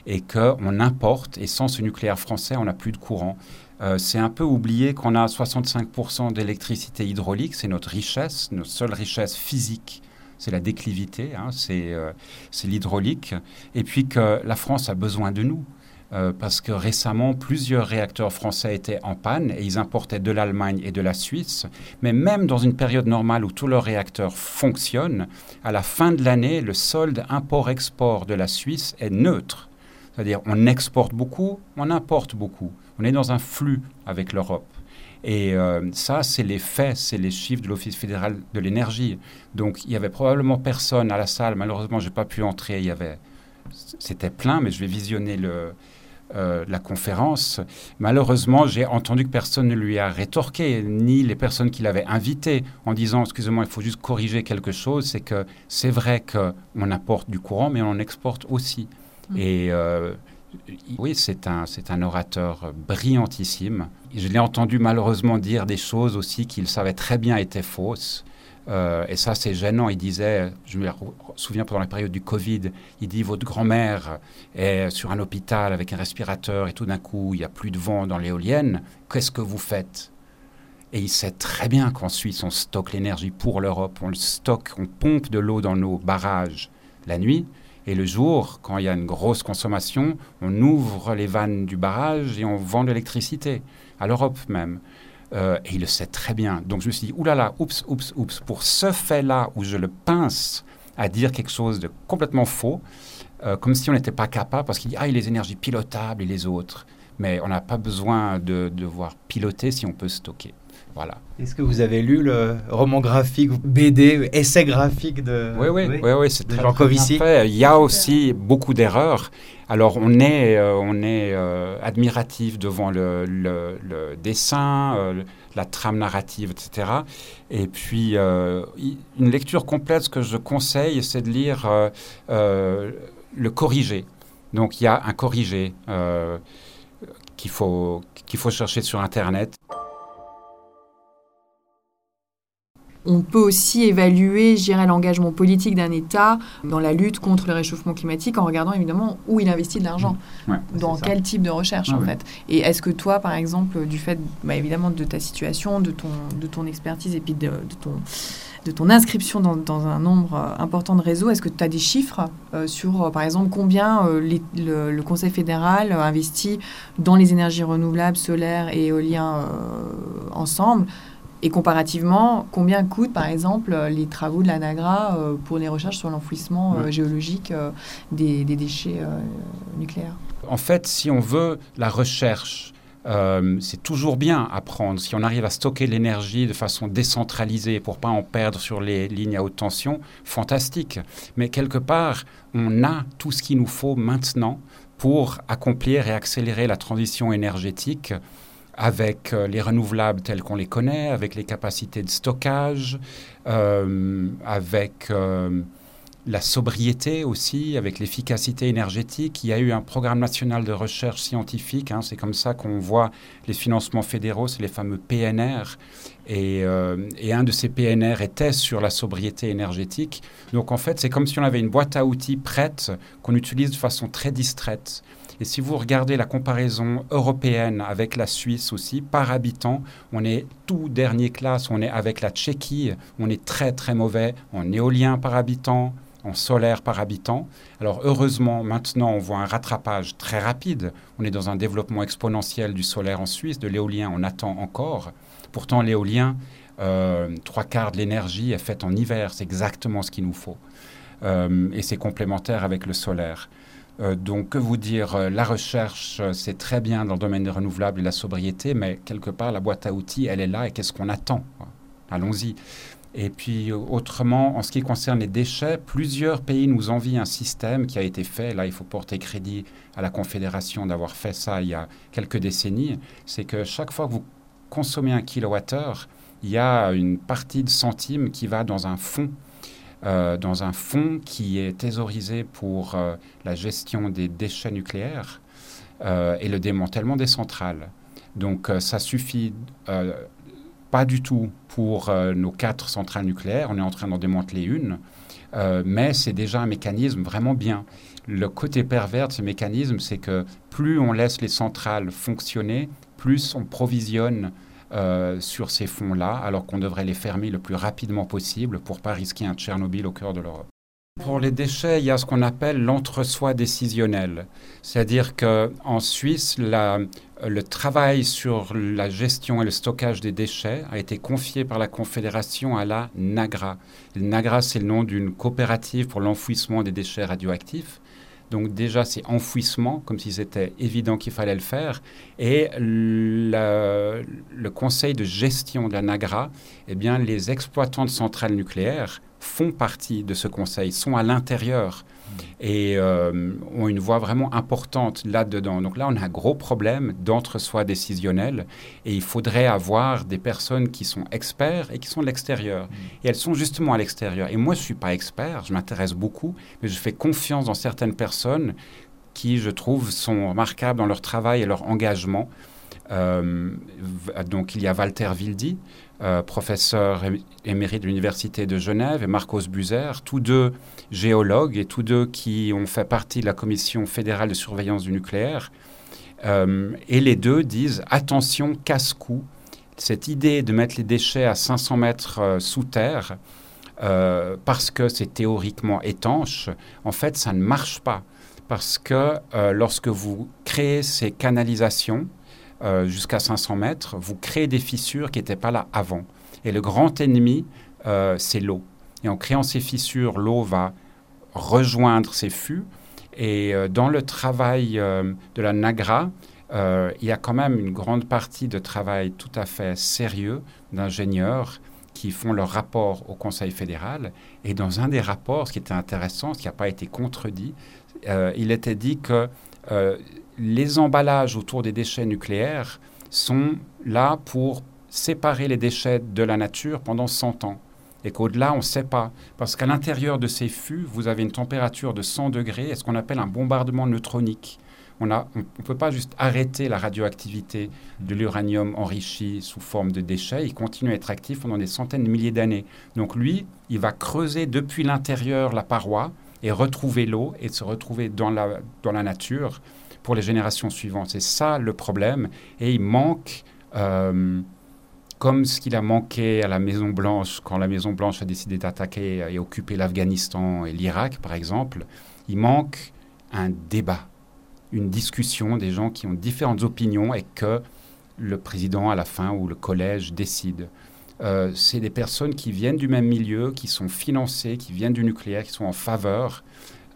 B: et qu'on importe, et sans ce nucléaire français, on n'a plus de courant. Euh, c'est un peu oublié qu'on a 65% d'électricité hydraulique, c'est notre richesse, notre seule richesse physique, c'est la déclivité, hein, euh, c'est l'hydraulique, et puis que la France a besoin de nous. Euh, parce que récemment, plusieurs réacteurs français étaient en panne et ils importaient de l'Allemagne et de la Suisse. Mais même dans une période normale où tous leurs réacteurs fonctionnent, à la fin de l'année, le solde import-export de la Suisse est neutre. C'est-à-dire on exporte beaucoup, on importe beaucoup. On est dans un flux avec l'Europe. Et euh, ça, c'est les faits, c'est les chiffres de l'Office fédéral de l'énergie. Donc, il y avait probablement personne à la salle. Malheureusement, je n'ai pas pu entrer. Il y avait, c'était plein, mais je vais visionner le, euh, la conférence. Malheureusement, j'ai entendu que personne ne lui a rétorqué, ni les personnes qui l'avaient invité, en disant Excusez-moi, il faut juste corriger quelque chose. C'est que c'est vrai qu'on apporte du courant, mais on en exporte aussi. Mm. Et euh, oui, c'est un, c'est un orateur brillantissime. Je l'ai entendu malheureusement dire des choses aussi qu'il savait très bien étaient fausses. Euh, et ça, c'est gênant. Il disait, je me souviens pendant la période du Covid, il dit votre grand-mère est sur un hôpital avec un respirateur et tout d'un coup, il n'y a plus de vent dans l'éolienne. Qu'est-ce que vous faites? Et il sait très bien qu'en Suisse, on stocke l'énergie pour l'Europe. On le stocke, on pompe de l'eau dans nos barrages la nuit. Et le jour, quand il y a une grosse consommation, on ouvre les vannes du barrage et on vend de l'électricité, à l'Europe même. Euh, et il le sait très bien. Donc je me suis dit, oulala, oups, oups, oups, pour ce fait-là où je le pince à dire quelque chose de complètement faux, euh, comme si on n'était pas capable, parce qu'il dit, ah, a les énergies pilotables et les autres. Mais on n'a pas besoin de devoir piloter si on peut stocker. Voilà.
C: Est-ce que vous avez lu le roman graphique, BD, essai graphique de
B: Oui, oui, oui, oui, c'est
C: Jean Covici?
B: Il y a aussi beaucoup d'erreurs. Alors on est, euh, on est euh, admiratif devant le, le, dessin, euh, la trame narrative, etc. Et puis une lecture complète, ce que je conseille, c'est de lire le corrigé. Donc il y a un corrigé qu'il faut, qu'il faut chercher sur Internet.
D: On peut aussi évaluer, je l'engagement politique d'un État dans la lutte contre le réchauffement climatique en regardant évidemment où il investit de l'argent, mmh. dans quel type de recherche ah en fait. Et est-ce que toi, par exemple, du fait bah, évidemment de ta situation, de ton, de ton expertise et puis de, ton de ton inscription dans, un nombre euh, important de réseaux, est-ce que tu as des chiffres euh, sur, euh, par exemple, combien le, Conseil fédéral investit dans les énergies renouvelables, solaires et éoliens ensemble et comparativement, combien coûtent, par exemple, les travaux de la NAGRA euh, pour les recherches sur l'enfouissement euh, géologique euh, des, déchets nucléaires?
B: En fait, si on veut la recherche, c'est toujours bien à prendre. Si on arrive à stocker l'énergie de façon décentralisée pour pas en perdre sur les lignes à haute tension, fantastique. Mais quelque part, on a tout ce qu'il nous faut maintenant pour accomplir et accélérer la transition énergétique avec euh, les renouvelables tels qu'on les connaît, avec les capacités de stockage, euh, avec euh, la sobriété aussi, avec l'efficacité énergétique. Il y a eu un programme national de recherche scientifique, hein, c'est comme ça qu'on voit les financements fédéraux, c'est les fameux PNR. Et, et, un de ces PNR était sur la sobriété énergétique. Donc en fait, c'est comme si on avait une boîte à outils prête qu'on utilise de façon très distraite. Et si vous regardez la comparaison européenne avec la Suisse aussi, par habitant, on est tout dernier classe, on est avec la Tchéquie, on est très très mauvais en éolien par habitant, en solaire par habitant. Alors heureusement, maintenant, on voit un rattrapage très rapide. On est dans un développement exponentiel du solaire en Suisse, de l'éolien, on attend encore. Pourtant, l'éolien, euh, trois quarts de l'énergie est faite en hiver, c'est exactement ce qu'il nous faut. Euh, et c'est complémentaire avec le solaire. Euh, donc, que vous dire? Euh, La recherche, euh, c'est très bien dans le domaine des renouvelables et la sobriété, mais quelque part, la boîte à outils, elle est là et qu'est-ce qu'on attend? Allons-y. Et puis, autrement, en ce qui concerne les déchets, plusieurs pays nous envient un système qui a été fait. Là, il faut porter crédit à la Confédération d'avoir fait ça il y a quelques décennies. C'est que chaque fois que vous consommez un kilowattheure, il y a une partie de centime qui va dans un fonds euh, dans un fonds qui est thésaurisé pour euh, la gestion des déchets nucléaires euh, et le démantèlement des centrales. Donc ça suffit pas du tout pour nos quatre centrales nucléaires. On est en train d'en démanteler une. mais c'est déjà un mécanisme vraiment bien. Le côté pervers de ce mécanisme, c'est que plus on laisse les centrales fonctionner, plus on provisionne euh, sur ces fonds-là, alors qu'on devrait les fermer le plus rapidement possible pour pas risquer un Tchernobyl au cœur de l'Europe. Pour les déchets, il y a ce qu'on appelle l'entre-soi décisionnel. C'est-à-dire qu'en Suisse, le travail sur la gestion et le stockage des déchets a été confié par la Confédération à la NAGRA. NAGRA, c'est le nom d'une coopérative pour l'enfouissement des déchets radioactifs. Donc déjà, c'est enfouissement, comme si c'était évident qu'il fallait le faire. Et le, conseil de gestion de la NAGRA, eh bien, les exploitants de centrales nucléaires font partie de ce conseil, sont à l'intérieur et euh, ont une voix vraiment importante là-dedans. Donc là, on a un gros problème d'entre-soi décisionnel et il faudrait avoir des personnes qui sont experts et qui sont de l'extérieur. Et elles sont justement à l'extérieur. Et moi, je ne suis pas expert, je m'intéresse beaucoup, mais je fais confiance dans certaines personnes qui, je trouve, sont remarquables dans leur travail et leur engagement. donc il y a Walter Wildy, professeur émérite de l'Université de Genève, et Marcos Buzer, tous deux géologues et tous deux qui ont fait partie de la Commission fédérale de surveillance du nucléaire. et les deux disent attention, casse-cou, cette idée de mettre les déchets à 500 mètres sous terre, euh, parce que c'est théoriquement étanche, en fait, ça ne marche pas. Parce que euh, lorsque vous créez ces canalisations euh, jusqu'à 500 mètres, vous créez des fissures qui n'étaient pas là avant. Et le grand ennemi, c'est l'eau. Et en créant ces fissures, l'eau va rejoindre ces fûts. Et dans le travail de la NAGRA, il y a quand même une grande partie de travail tout à fait sérieux d'ingénieurs qui font leur rapport au Conseil fédéral. Et dans un des rapports, ce qui était intéressant, ce qui n'a pas été contredit, euh, il était dit que euh, les emballages autour des déchets nucléaires sont là pour séparer les déchets de la nature pendant 100 ans. Et qu'au-delà, on ne sait pas. Parce qu'à l'intérieur de ces fûts, vous avez une température de 100 degrés et ce qu'on appelle un bombardement neutronique. On ne peut pas juste arrêter la radioactivité de l'uranium enrichi sous forme de déchets. Il continue à être actif pendant des centaines de milliers d'années. Donc lui, il va creuser depuis l'intérieur la paroi et retrouver l'eau et se retrouver dans la, dans la nature pour les générations suivantes. C'est ça le problème. Et il manque, euh, comme ce qu'il a manqué à la Maison Blanche, quand la Maison Blanche a décidé d'attaquer et occuper l'Afghanistan et l'Irak, par exemple, il manque un débat une discussion des gens qui ont différentes opinions et que le président à la fin ou le collège décide. Euh, c'est des personnes qui viennent du même milieu, qui sont financées, qui viennent du nucléaire, qui sont en faveur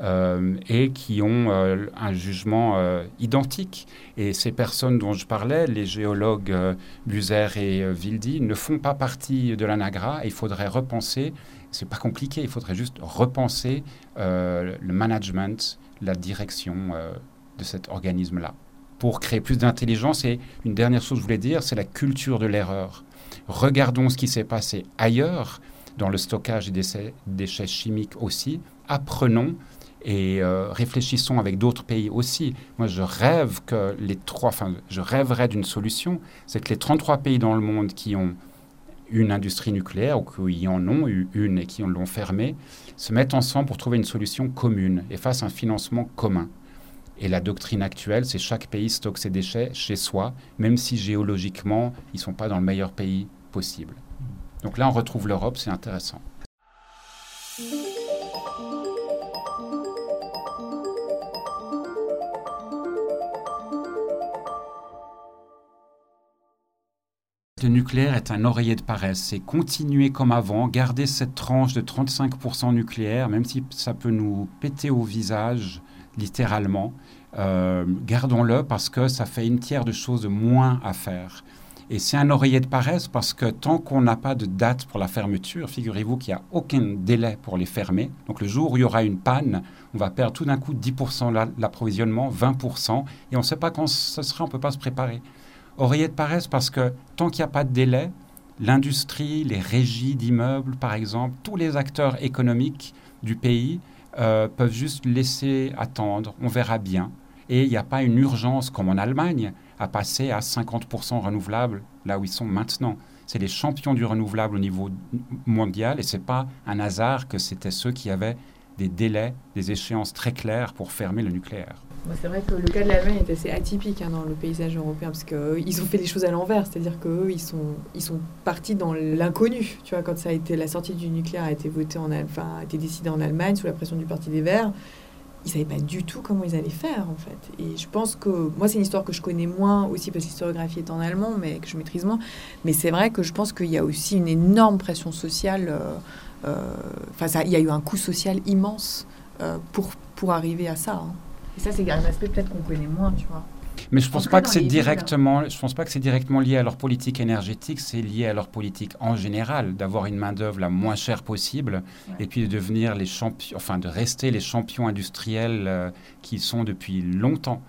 B: euh, et qui ont euh, un jugement identique. Et ces personnes dont je parlais, les géologues Buzer et Wildy, ne font pas partie de la NAGRA. il faudrait repenser, c'est pas compliqué, il faudrait juste repenser le management, la direction de cet organisme-là. Pour créer plus d'intelligence, et une dernière chose que je voulais dire, c'est la culture de l'erreur. Regardons ce qui s'est passé ailleurs, dans le stockage des déchets, chimiques aussi. Apprenons et euh, réfléchissons avec d'autres pays aussi. Moi, je rêve que les trois, enfin, je rêverais d'une solution, c'est que les 33 pays dans le monde qui ont une industrie nucléaire ou qui en ont eu une et qui l'ont fermée, se mettent ensemble pour trouver une solution commune et fassent un financement commun. Et la doctrine actuelle, c'est chaque pays stocke ses déchets chez soi, même si géologiquement, ils ne sont pas dans le meilleur pays possible. Donc là, on retrouve l'Europe, c'est intéressant. Le nucléaire est un oreiller de paresse. C'est continuer comme avant, garder cette tranche de 35% nucléaire, même si ça peut nous péter au visage littéralement. Euh, gardons-le parce que ça fait une tiers de choses moins à faire. Et c'est un oreiller de paresse parce que tant qu'on n'a pas de date pour la fermeture, figurez-vous qu'il n'y a aucun délai pour les fermer. Donc le jour où il y aura une panne, on va perdre tout d'un coup 10% l'approvisionnement, 20%, et on ne sait pas quand ce sera, on ne peut pas se préparer. Oreiller de paresse parce que tant qu'il n'y a pas de délai, l'industrie, les régies d'immeubles, par exemple, tous les acteurs économiques du pays euh, peuvent juste laisser attendre, on verra bien. Et il n'y a pas une urgence comme en Allemagne à passer à 50% renouvelable là où ils sont maintenant. C'est les champions du renouvelable au niveau mondial et ce n'est pas un hasard que c'était ceux qui avaient des délais, des échéances très claires pour fermer le nucléaire.
D: C'est vrai que le cas de l'Allemagne est assez atypique hein, dans le paysage européen parce qu'ils ont fait les choses à l'envers, c'est-à-dire qu'eux, ils sont, ils sont partis dans l'inconnu. Tu vois, quand ça a été, la sortie du nucléaire a été, votée en, enfin, a été décidée en Allemagne sous la pression du Parti des Verts, ils savaient pas du tout comment ils allaient faire en fait. Et je pense que moi c'est une histoire que je connais moins aussi parce que l'historiographie est en allemand, mais que je maîtrise moins. Mais c'est vrai que je pense qu'il y a aussi une énorme pression sociale. Euh, euh, enfin, il y a eu un coût social immense euh, pour pour arriver à ça. Hein. Et ça c'est un aspect peut-être qu'on connaît moins, tu vois.
B: Mais je pense pas que c'est directement, je pense pas que c'est directement lié à leur politique énergétique, c'est lié à leur politique en général, d'avoir une main d'œuvre la moins chère possible, et puis de devenir les champions, enfin de rester les champions industriels euh, qui sont depuis longtemps.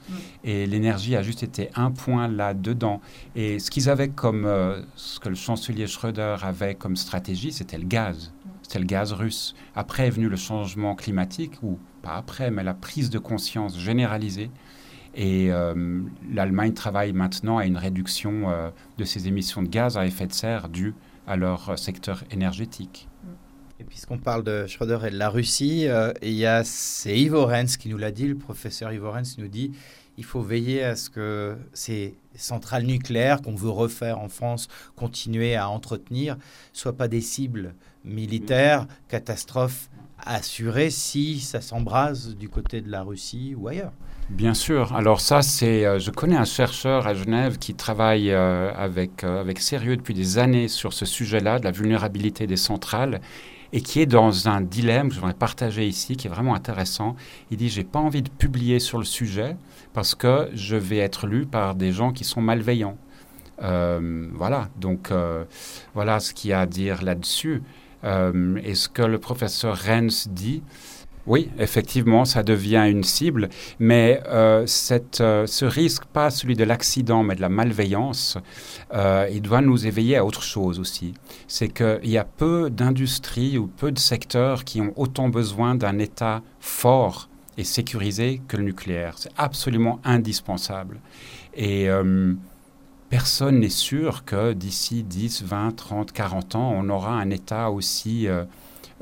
B: Et l'énergie a juste été un point là dedans. Et ce qu'ils avaient comme, euh, ce que le chancelier Schröder avait comme stratégie, c'était le gaz. C'était le gaz russe. Après est venu le changement climatique, ou pas après, mais la prise de conscience généralisée Et l'Allemagne travaille maintenant à une réduction de ses émissions de gaz à effet de serre dues à leur secteur énergétique.
C: Et puisqu'on parle de Schröder et de la Russie, il y a c'est Ivo Renz qui nous l'a dit, le professeur Ivo Renz nous dit il faut veiller à ce que ces centrales nucléaires qu'on veut refaire en France, continuer à entretenir, soient pas des cibles militaires, catastrophes assurées si ça s'embrase du côté de la Russie ou ailleurs.
B: Bien sûr. Alors ça, c'est, euh, je connais un chercheur à Genève qui travaille euh, avec, euh, avec sérieux depuis des années sur ce sujet-là, de la vulnérabilité des centrales et qui est dans un dilemme que je voudrais partager ici, qui est vraiment intéressant. Il dit, j'ai pas envie de publier sur le sujet parce que je vais être lu par des gens qui sont malveillants. Euh, voilà, donc euh, voilà ce qu'il y a à dire là-dessus. Euh, et ce que le professeur Renz dit, oui, effectivement, ça devient une cible, mais euh, ce risque, pas celui de l'accident, mais de la malveillance, il doit nous éveiller à autre chose aussi. C'est qu'il y a peu d'industries ou peu de secteurs qui ont autant besoin d'un État fort et sécurisé que le nucléaire. C'est absolument indispensable. Et personne n'est sûr que d'ici 10, 20, 30, 40 ans, on aura un État aussi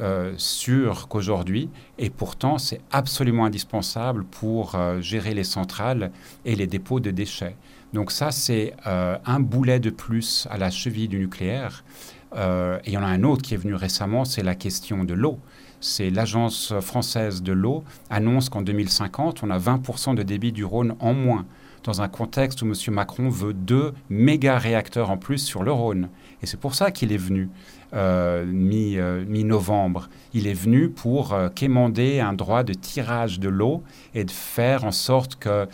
B: euh, sûr qu'aujourd'hui, et pourtant c'est absolument indispensable pour euh, gérer les centrales et les dépôts de déchets. Donc ça, c'est euh, un boulet de plus à la cheville du nucléaire. et il y en a un autre qui est venu récemment, c'est la question de l'eau. C'est l'Agence française de l'eau annonce qu'en 2050, on a 20% de débit du Rhône en moins dans un contexte où M. Macron veut deux méga réacteurs en plus sur le Rhône. Et c'est pour ça qu'il est venu. Euh, euh, mi-novembre. il est venu pour euh, quémander un droit de tirage de l'eau et de faire en sorte que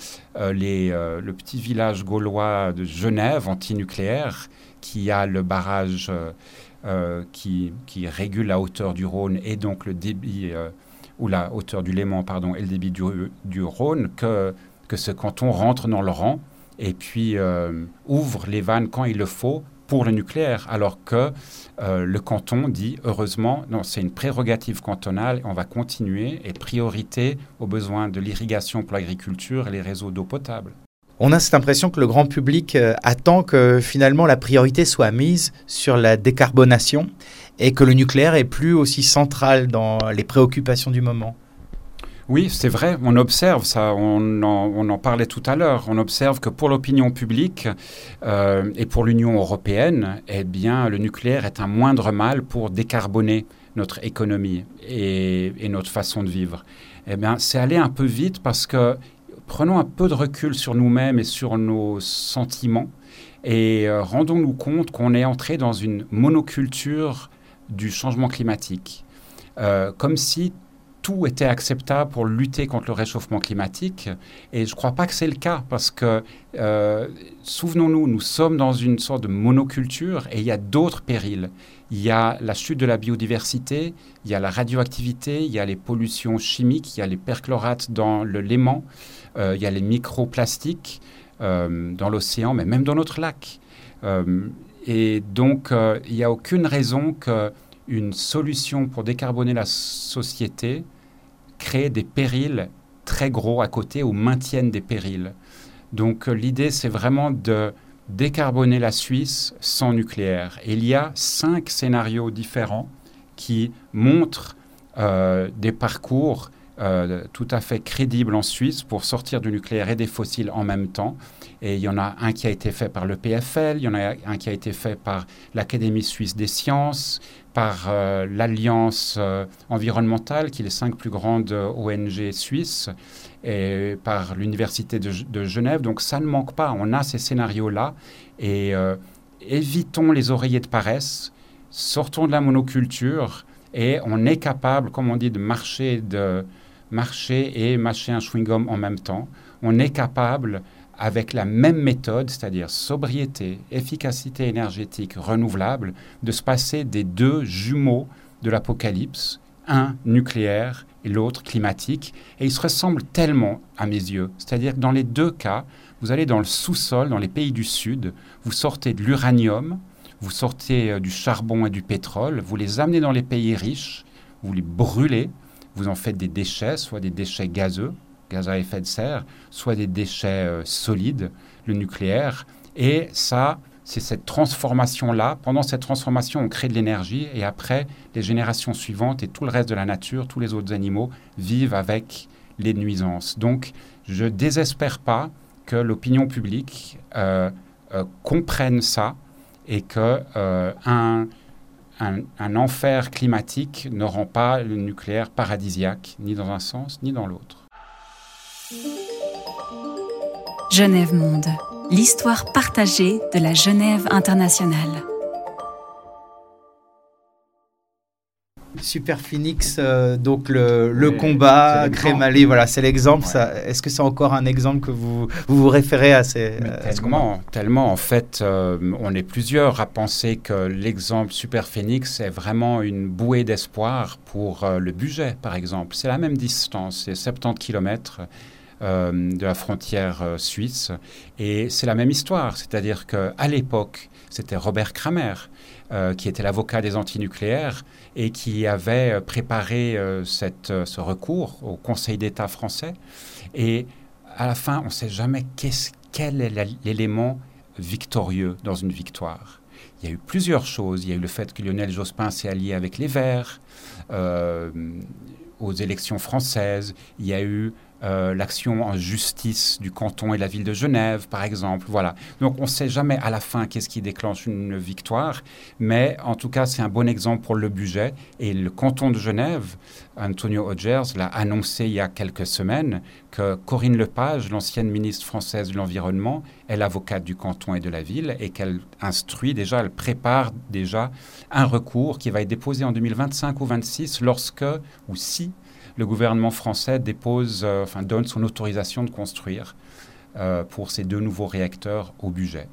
B: les, le petit village gaulois de Genève, antinucléaire, qui a le barrage qui, qui, régule la hauteur du Rhône et donc le débit, ou la hauteur du Léman, pardon, et le débit du, Rhône, que, ce canton rentre dans le rang et puis ouvre les vannes quand il le faut pour le nucléaire, alors que euh, le canton dit, heureusement, non, c'est une prérogative cantonale, on va continuer, et priorité aux besoins de l'irrigation pour l'agriculture et les réseaux d'eau potable.
C: On a cette impression que le grand public euh, attend que finalement la priorité soit mise sur la décarbonation et que le nucléaire est plus aussi central dans les préoccupations du moment.
B: Oui, c'est vrai, on observe ça, on en, parlait tout à l'heure, on observe que pour l'opinion publique euh, et pour l'Union européenne, eh bien, le nucléaire est un moindre mal pour décarboner notre économie et, notre façon de vivre. Eh bien, c'est aller un peu vite parce que prenons un peu de recul sur nous-mêmes et sur nos sentiments et euh, rendons-nous compte qu'on est entré dans une monoculture du changement climatique. Euh, comme si tout était acceptable pour lutter contre le réchauffement climatique. Et je ne crois pas que c'est le cas parce que, euh, souvenons-nous, nous sommes dans une sorte de monoculture et il y a d'autres périls. Il y a la chute de la biodiversité, il y a la radioactivité, il y a les pollutions chimiques, il y a les perchlorates dans le Léman, il y a les microplastiques euh, dans l'océan, mais même dans notre lac. et donc, il n'y a aucune raison que une solution pour décarboner la société créer des périls très gros à côté ou maintiennent des périls. Donc euh, l'idée, c'est vraiment de décarboner la Suisse sans nucléaire. Il y a cinq scénarios différents qui montrent euh, des parcours euh, tout à fait crédibles en Suisse pour sortir du nucléaire et des fossiles en même temps. Et il y en a un qui a été fait par le PFL, il y en a un qui a été fait par l'Académie suisse des sciences, par euh, l'Alliance euh, environnementale, qui est les cinq plus grandes ONG suisses, et par l'Université de, Genève. Donc ça ne manque pas, on a ces scénarios-là. Et évitons les oreillers de paresse, sortons de la monoculture, et on est capable, comme on dit, de marcher, de marcher et mâcher un chewing-gum en même temps. On est capable avec la même méthode, c'est-à-dire sobriété, efficacité énergétique renouvelable, de se passer des deux jumeaux de l'apocalypse, un nucléaire et l'autre climatique, et ils se ressemblent tellement à mes yeux. C'est-à-dire que dans les deux cas, vous allez dans le sous-sol, dans les pays du Sud, vous sortez de l'uranium, vous sortez euh, du charbon et du pétrole, vous les amenez dans les pays riches, vous les brûlez, vous en faites des déchets, soit des déchets gazeux, gaz à effet de serre, soit des déchets euh, solides, le nucléaire. Et ça, c'est cette transformation-là. Pendant cette transformation, on crée de l'énergie et après, les générations suivantes et tout le reste de la nature, tous les autres animaux vivent avec les nuisances. Donc, je désespère pas que l'opinion publique euh, euh, comprenne ça et que un, un, enfer climatique ne rend pas le nucléaire paradisiaque, ni dans un sens, ni dans l'autre.
A: Genève Monde, l'histoire partagée de la Genève internationale.
C: Super Phoenix, euh, donc le, combat, Crémalé, voilà, c'est l'exemple. Est-ce que c'est encore un exemple que vous vous, référez à ces.
B: tellement, tellement, en fait, euh, on est plusieurs à penser que l'exemple Super Phoenix est vraiment une bouée d'espoir pour euh, le budget, par exemple. C'est la même distance, c'est 70 km. de la frontière suisse. Et c'est la même histoire, c'est-à-dire qu'à l'époque, c'était Robert Kramer, qui était l'avocat des antinucléaires, et qui avait euh, préparé euh, cette, euh, ce recours au Conseil d'État français. Et à la fin, on ne sait jamais quel est l'élément victorieux dans une victoire. Il y a eu plusieurs choses. Il y a eu le fait que Lionel Jospin s'est allié avec les Verts aux élections françaises. Il y a eu euh, l'action en justice du canton et de la ville de Genève, par exemple. Voilà. Donc on ne sait jamais à la fin qu'est-ce qui déclenche une victoire, mais en tout cas c'est un bon exemple pour le budget. Et le canton de Genève, Antonio Odgers l'a annoncé il y a quelques semaines que Corinne Lepage, l'ancienne ministre française de l'Environnement, est l'avocate du canton et de la ville et qu'elle instruit déjà, elle prépare déjà un recours qui va être déposé en 2025 ou 2026 lorsque ou si le gouvernement français dépose, euh, enfin, donne son autorisation de construire euh, pour ces deux nouveaux réacteurs au budget.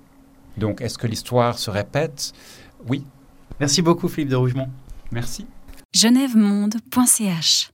B: Donc, est-ce que l'histoire se répète? Oui.
C: Merci beaucoup, Philippe de Rougemont.
B: Merci.
A: genèvemonde.ch